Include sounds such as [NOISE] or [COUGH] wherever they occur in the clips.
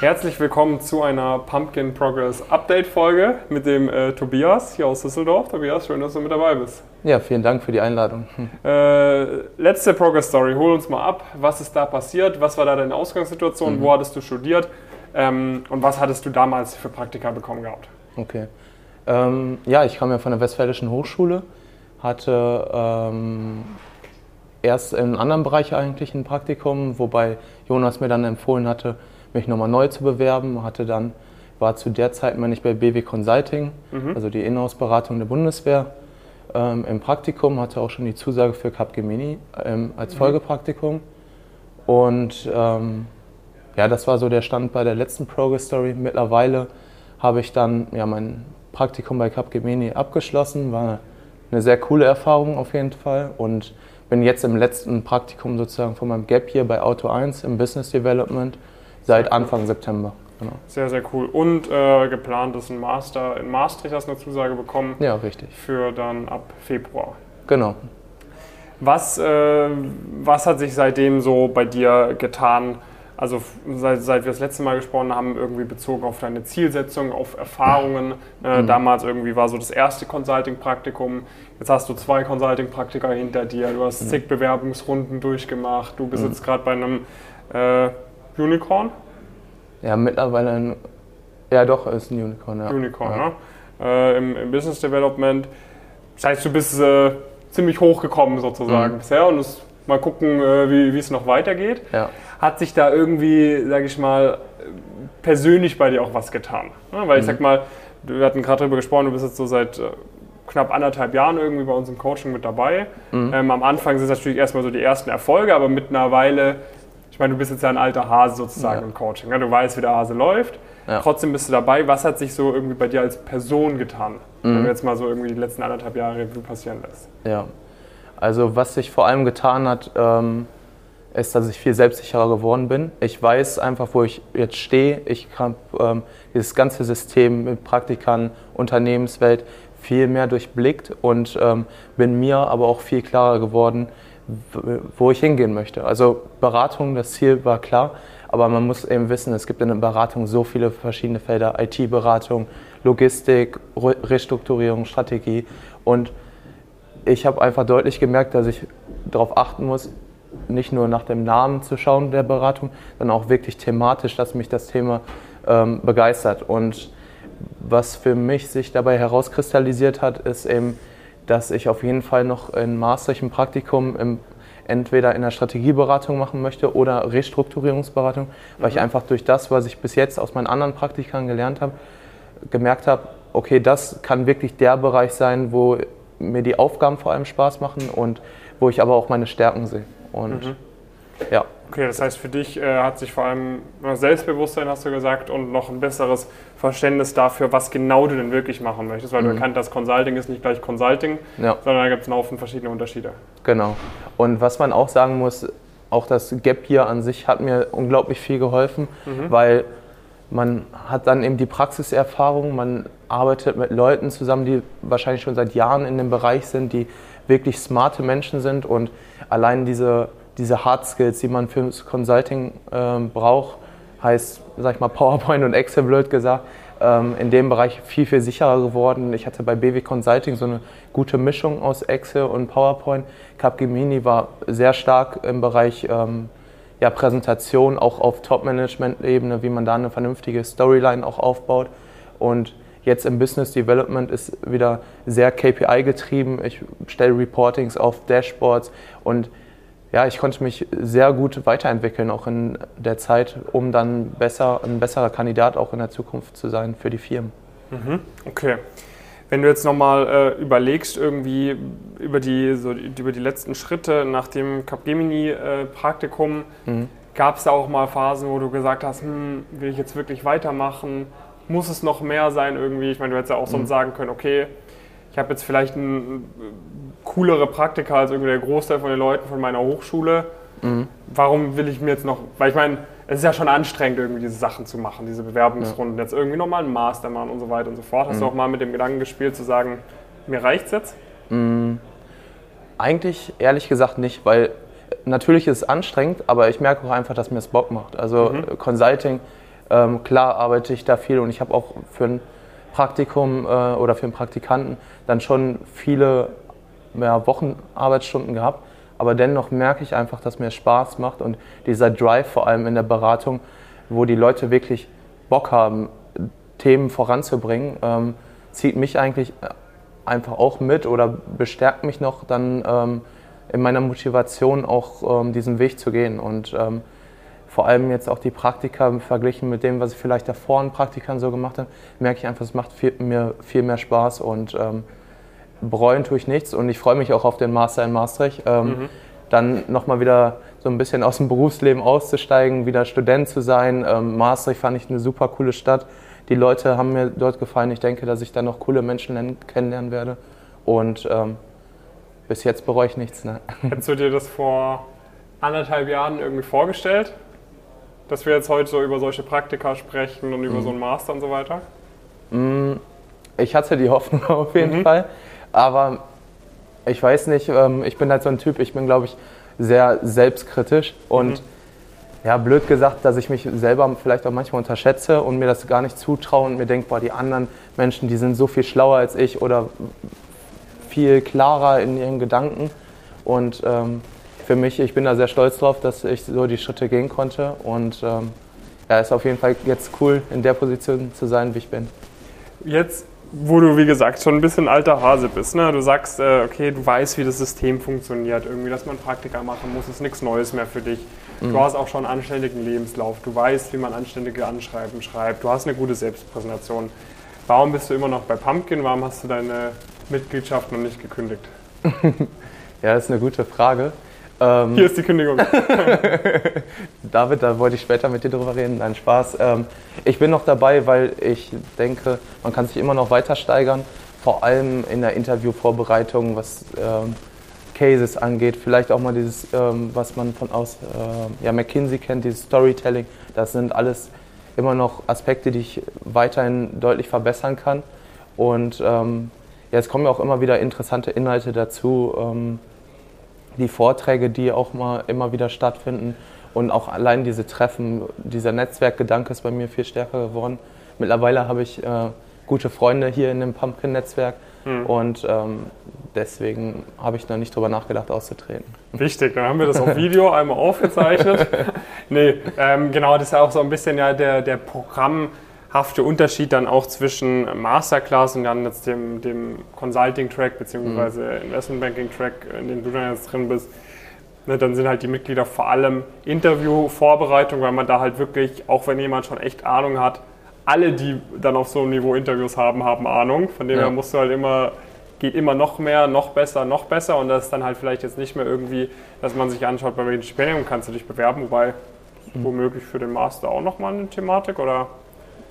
Herzlich willkommen zu einer Pumpkin Progress Update Folge mit dem äh, Tobias hier aus Düsseldorf. Tobias, schön, dass du mit dabei bist. Ja, vielen Dank für die Einladung. Hm. Äh, letzte Progress Story, hol uns mal ab. Was ist da passiert? Was war da deine Ausgangssituation? Mhm. Wo hattest du studiert? Ähm, und was hattest du damals für Praktika bekommen gehabt? Okay. Ähm, ja, ich kam ja von der Westfälischen Hochschule, hatte ähm, erst in einem anderen Bereich eigentlich ein Praktikum, wobei Jonas mir dann empfohlen hatte, mich nochmal neu zu bewerben. Hatte dann, war zu der Zeit meine ich bei BW Consulting, mhm. also die Inhouse-Beratung der Bundeswehr, ähm, im Praktikum, hatte auch schon die Zusage für Capgemini ähm, als mhm. Folgepraktikum. Und ähm, ja, das war so der Stand bei der letzten Progress Story. Mittlerweile habe ich dann ja, mein Praktikum bei Capgemini abgeschlossen. War eine sehr coole Erfahrung auf jeden Fall. Und bin jetzt im letzten Praktikum sozusagen von meinem Gap hier bei Auto 1 im Business Development seit Anfang September. Genau. Sehr, sehr cool. Und äh, geplant ist ein Master in Maastricht, hast du eine Zusage bekommen. Ja, richtig. Für dann ab Februar. Genau. Was, äh, was hat sich seitdem so bei dir getan? Also seit, seit wir das letzte Mal gesprochen haben, irgendwie bezogen auf deine Zielsetzung, auf Erfahrungen. Äh, mhm. Damals irgendwie war so das erste Consulting-Praktikum. Jetzt hast du zwei Consulting-Praktika hinter dir. Du hast mhm. zig Bewerbungsrunden durchgemacht. Du bist mhm. jetzt gerade bei einem äh, Unicorn? Ja, mittlerweile ein. Ja, doch, ist ein Unicorn, ja. Unicorn, ja. ne? Äh, im, im, Business Development. Das heißt, du bist äh, ziemlich hochgekommen sozusagen mhm. bisher und es, mal gucken, äh, wie es noch weitergeht. Ja. Hat sich da irgendwie, sage ich mal, persönlich bei dir auch was getan? Ne? Weil ich mhm. sag mal, wir hatten gerade darüber gesprochen, du bist jetzt so seit äh, knapp anderthalb Jahren irgendwie bei uns im Coaching mit dabei. Mhm. Ähm, am Anfang sind es natürlich erstmal so die ersten Erfolge, aber mittlerweile ich meine, du bist jetzt ja ein alter Hase sozusagen ja. im Coaching. Ja? Du weißt, wie der Hase läuft. Ja. Trotzdem bist du dabei. Was hat sich so irgendwie bei dir als Person getan? Mhm. Wenn du jetzt mal so irgendwie die letzten anderthalb Jahre Revue passieren lässt. Ja. Also was sich vor allem getan hat, ähm, ist, dass ich viel selbstsicherer geworden bin. Ich weiß einfach, wo ich jetzt stehe. Ich habe ähm, dieses ganze System mit Praktikern, Unternehmenswelt viel mehr durchblickt und ähm, bin mir aber auch viel klarer geworden, wo ich hingehen möchte. Also Beratung, das Ziel war klar, aber man muss eben wissen, es gibt in der Beratung so viele verschiedene Felder, IT-Beratung, Logistik, Restrukturierung, Strategie und ich habe einfach deutlich gemerkt, dass ich darauf achten muss, nicht nur nach dem Namen zu schauen der Beratung, sondern auch wirklich thematisch, dass mich das Thema ähm, begeistert. Und was für mich sich dabei herauskristallisiert hat, ist eben dass ich auf jeden Fall noch in Maastricht ein Praktikum im, entweder in der Strategieberatung machen möchte oder Restrukturierungsberatung, weil mhm. ich einfach durch das, was ich bis jetzt aus meinen anderen Praktikern gelernt habe, gemerkt habe, okay, das kann wirklich der Bereich sein, wo mir die Aufgaben vor allem Spaß machen und wo ich aber auch meine Stärken sehe. Und mhm. Ja. Okay, das heißt, für dich äh, hat sich vor allem Selbstbewusstsein, hast du gesagt, und noch ein besseres Verständnis dafür, was genau du denn wirklich machen möchtest, weil mhm. du erkannt hast, Consulting ist nicht gleich Consulting, ja. sondern da gibt es einen Haufen verschiedene Unterschiede. Genau. Und was man auch sagen muss, auch das Gap hier an sich hat mir unglaublich viel geholfen, mhm. weil man hat dann eben die Praxiserfahrung, man arbeitet mit Leuten zusammen, die wahrscheinlich schon seit Jahren in dem Bereich sind, die wirklich smarte Menschen sind und allein diese diese Hard Skills, die man fürs Consulting ähm, braucht, heißt, sag ich mal, PowerPoint und Excel blöd gesagt, ähm, in dem Bereich viel, viel sicherer geworden. Ich hatte bei BW Consulting so eine gute Mischung aus Excel und PowerPoint. Capgemini war sehr stark im Bereich ähm, ja, Präsentation, auch auf Top-Management-Ebene, wie man da eine vernünftige Storyline auch aufbaut. Und jetzt im Business Development ist wieder sehr KPI getrieben. Ich stelle Reportings auf Dashboards und ja, ich konnte mich sehr gut weiterentwickeln, auch in der Zeit, um dann besser, ein besserer Kandidat auch in der Zukunft zu sein für die Firmen. Mhm, okay. Wenn du jetzt nochmal äh, überlegst, irgendwie über die, so, über die letzten Schritte nach dem Capgemini-Praktikum, äh, mhm. gab es da auch mal Phasen, wo du gesagt hast, hm, will ich jetzt wirklich weitermachen? Muss es noch mehr sein irgendwie? Ich meine, du hättest ja auch sonst mhm. sagen können, okay, ich habe jetzt vielleicht ein coolere Praktika als irgendwie der Großteil von den Leuten von meiner Hochschule. Mhm. Warum will ich mir jetzt noch, weil ich meine, es ist ja schon anstrengend, irgendwie diese Sachen zu machen, diese Bewerbungsrunden, ja. jetzt irgendwie nochmal einen Master machen und so weiter und so fort. Hast mhm. du auch mal mit dem Gedanken gespielt, zu sagen, mir reicht's jetzt? Mhm. Eigentlich ehrlich gesagt nicht, weil natürlich ist es anstrengend, aber ich merke auch einfach, dass mir es Bock macht. Also mhm. Consulting Ähm, klar arbeite ich da viel und ich habe auch für ein Praktikum äh, oder für einen Praktikanten dann schon viele ja, Wochenarbeitsstunden gehabt. Aber dennoch merke ich einfach, dass mir Spaß macht und dieser Drive vor allem in der Beratung, wo die Leute wirklich Bock haben, Themen voranzubringen, ähm, zieht mich eigentlich einfach auch mit oder bestärkt mich noch dann ähm, in meiner Motivation auch ähm, diesen Weg zu gehen. Und ähm, vor allem jetzt auch die Praktika verglichen mit dem, was ich vielleicht davor in Praktikern so gemacht habe, merke ich einfach, es macht viel, mir viel mehr Spaß und ähm, bereuen tue ich nichts. Und ich freue mich auch auf den Master in Maastricht. Ähm, mhm. Dann nochmal wieder so ein bisschen aus dem Berufsleben auszusteigen, wieder Student zu sein. Ähm, Maastricht fand ich eine super coole Stadt. Die Leute haben mir dort gefallen. Ich denke, dass ich da noch coole Menschen kennenlernen werde. Und ähm, bis jetzt bereue ich nichts. Ne? Hättest du dir das vor anderthalb Jahren irgendwie vorgestellt? Dass wir jetzt heute so über solche Praktika sprechen und über mhm. so einen Master und so weiter? Mm, ich hatte die Hoffnung [LAUGHS] auf jeden mhm. Fall, aber ich weiß nicht, ähm, ich bin halt so ein Typ, ich bin glaube ich sehr selbstkritisch und mhm. ja, blöd gesagt, dass ich mich selber vielleicht auch manchmal unterschätze und mir das gar nicht zutraue und mir denke, boah, die anderen Menschen, die sind so viel schlauer als ich oder viel klarer in ihren Gedanken und ähm, für mich, ich bin da sehr stolz drauf, dass ich so die Schritte gehen konnte und ähm, ja, ist auf jeden Fall jetzt cool, in der Position zu sein, wie ich bin. Jetzt, wo du, wie gesagt, schon ein bisschen alter Hase bist, ne? du sagst, äh, okay, du weißt, wie das System funktioniert, irgendwie, dass man Praktika machen muss, ist nichts Neues mehr für dich. Mhm. Du hast auch schon einen anständigen Lebenslauf, du weißt, wie man anständige Anschreiben schreibt, du hast eine gute Selbstpräsentation. Warum bist du immer noch bei Pumpkin? Warum hast du deine Mitgliedschaft noch nicht gekündigt? [LAUGHS] ja, das ist eine gute Frage. Ähm, Hier ist die Kündigung. [LAUGHS] David, da wollte ich später mit dir drüber reden. Nein, Spaß. Ähm, ich bin noch dabei, weil ich denke, man kann sich immer noch weiter steigern. Vor allem in der Interviewvorbereitung, was ähm, Cases angeht. Vielleicht auch mal dieses, ähm, was man von aus äh, ja, McKinsey kennt, dieses Storytelling. Das sind alles immer noch Aspekte, die ich weiterhin deutlich verbessern kann. Und ähm, ja, es kommen ja auch immer wieder interessante Inhalte dazu ähm, die Vorträge, die auch mal immer wieder stattfinden und auch allein diese Treffen, dieser Netzwerkgedanke ist bei mir viel stärker geworden. Mittlerweile habe ich äh, gute Freunde hier in dem Pumpkin-Netzwerk mhm. und ähm, deswegen habe ich noch nicht drüber nachgedacht, auszutreten. Wichtig, dann haben wir das auf Video einmal aufgezeichnet. [LAUGHS] nee, ähm, genau, das ist ja auch so ein bisschen ja der, der Programm hafte Unterschied dann auch zwischen Masterclass und dann jetzt dem, dem Consulting-Track bzw. Mhm. Investment-Banking-Track, in dem du dann jetzt drin bist. Ne, dann sind halt die Mitglieder vor allem Interview-Vorbereitung, weil man da halt wirklich, auch wenn jemand schon echt Ahnung hat, alle, die dann auf so einem Niveau Interviews haben, haben Ahnung. Von dem ja. her musst du halt immer, geht immer noch mehr, noch besser, noch besser. Und das ist dann halt vielleicht jetzt nicht mehr irgendwie, dass man sich anschaut, bei welchem Stipendium kannst du dich bewerben, wobei mhm. womöglich für den Master auch nochmal eine Thematik oder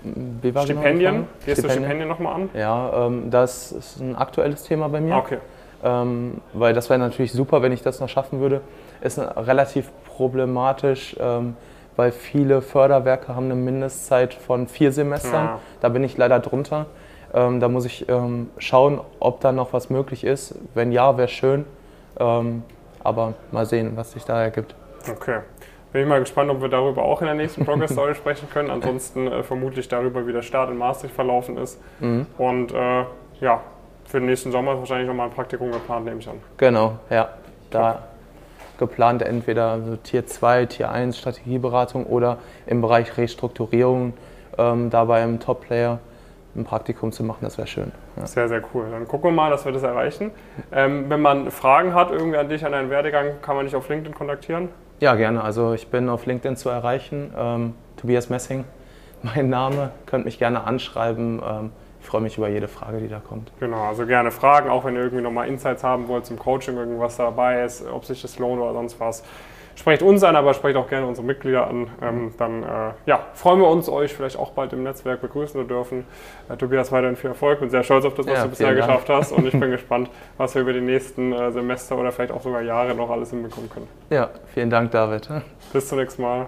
wie war Stipendien? Genau Gehst Stipendien? du Stipendien nochmal an? Ja, ähm, das ist ein aktuelles Thema bei mir. Okay. Ähm, weil das wäre natürlich super, wenn ich das noch schaffen würde. Ist relativ problematisch, ähm, weil viele Förderwerke haben eine Mindestzeit von vier Semestern. Ja. Da bin ich leider drunter. Ähm, da muss ich ähm, schauen, ob da noch was möglich ist. Wenn ja, wäre schön. Ähm, aber mal sehen, was sich da ergibt. Okay. Bin ich mal gespannt, ob wir darüber auch in der nächsten Progress Story [LAUGHS] sprechen können. Ansonsten äh, vermutlich darüber, wie der Start in Maastricht verlaufen ist. Mhm. Und äh, ja, für den nächsten Sommer ist wahrscheinlich nochmal ein Praktikum geplant, nehme ich an. Genau, ja. Da okay. geplant entweder so Tier 2, Tier 1 Strategieberatung oder im Bereich Restrukturierung ähm, da beim Top-Player ein Praktikum zu machen, das wäre schön. Ja. Sehr, sehr cool. Dann gucken wir mal, dass wir das erreichen. Ähm, wenn man Fragen hat irgendwie an dich, an deinen Werdegang, kann man dich auf LinkedIn kontaktieren? Ja, gerne. Also ich bin auf LinkedIn zu erreichen. Ähm, Tobias Messing, [LAUGHS] mein Name. Könnt mich gerne anschreiben. Ähm, ich freue mich über jede Frage, die da kommt. Genau, also gerne Fragen, auch wenn ihr irgendwie nochmal Insights haben wollt zum Coaching, irgendwas dabei ist, ob sich das lohnt oder sonst was. Sprecht uns an, aber sprecht auch gerne unsere Mitglieder an. Ähm, dann äh, ja, freuen wir uns, euch vielleicht auch bald im Netzwerk begrüßen zu dürfen. Äh, Tobias, weiterhin viel Erfolg. Bin sehr stolz auf das, was ja, du bisher geschafft hast. Und ich bin [LAUGHS] gespannt, was wir über die nächsten äh, Semester oder vielleicht auch sogar Jahre noch alles hinbekommen können. Ja, vielen Dank, David. Bis zum nächsten Mal.